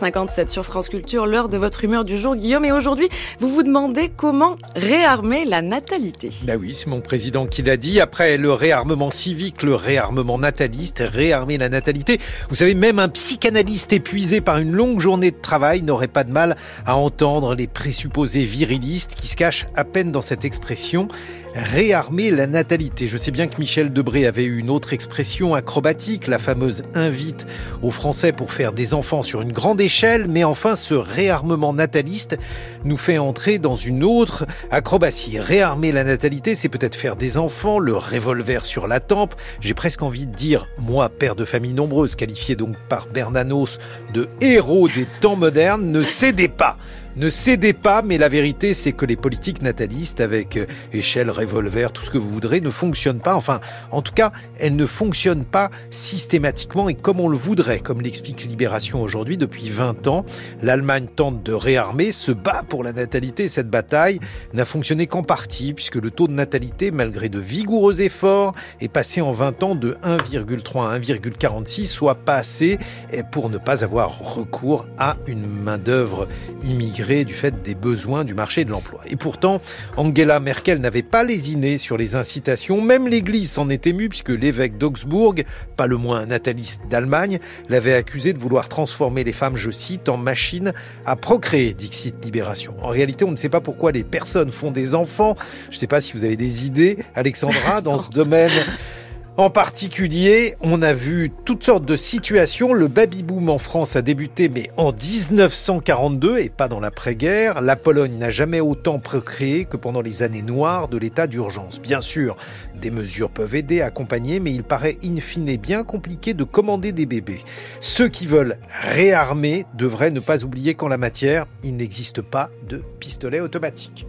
7h57 sur France Culture, l'heure de votre humeur du jour, Guillaume. Et aujourd'hui, vous vous demandez comment réarmer la natalité. Bah oui, c'est mon président qui l'a dit. Après le réarmement civique, le réarmement nataliste, réarmer la natalité. Vous savez, même un psychanalyste épuisé par une longue journée de travail n'aurait pas de mal à entendre les présupposés virilistes qui se cachent à peine dans cette expression réarmer la natalité. Je sais bien que Michel Debré avait eu une autre expression acrobatique, la fameuse invite aux Français pour faire des enfants sur une grande échelle, mais enfin ce réarmement nataliste nous fait entrer dans une autre acrobatie. Réarmer la natalité, c'est peut-être faire des enfants, le revolver sur la tempe. J'ai presque envie de dire, moi, père de famille nombreuse, qualifié donc par Bernanos de héros des temps modernes, ne cédez pas. Ne cédez pas, mais la vérité, c'est que les politiques natalistes, avec euh, échelle, revolver, tout ce que vous voudrez, ne fonctionnent pas. Enfin, en tout cas, elles ne fonctionnent pas systématiquement et comme on le voudrait, comme l'explique Libération aujourd'hui depuis 20 ans. L'Allemagne tente de réarmer, se bat pour la natalité. Cette bataille n'a fonctionné qu'en partie, puisque le taux de natalité, malgré de vigoureux efforts, est passé en 20 ans de 1,3 à 1,46, soit pas assez pour ne pas avoir recours à une main-d'œuvre immigrée du fait des besoins du marché de l'emploi. Et pourtant, Angela Merkel n'avait pas lésiné sur les incitations, même l'Église s'en est émue puisque l'évêque d'Augsbourg, pas le moins nataliste d'Allemagne, l'avait accusé de vouloir transformer les femmes, je cite, en machines à procréer, Dixit Libération. En réalité, on ne sait pas pourquoi les personnes font des enfants. Je ne sais pas si vous avez des idées, Alexandra, dans ce domaine. En particulier, on a vu toutes sortes de situations. Le baby-boom en France a débuté, mais en 1942 et pas dans l'après-guerre. La Pologne n'a jamais autant procréé que pendant les années noires de l'état d'urgence. Bien sûr, des mesures peuvent aider, accompagner, mais il paraît in fine bien compliqué de commander des bébés. Ceux qui veulent réarmer devraient ne pas oublier qu'en la matière, il n'existe pas de pistolet automatique.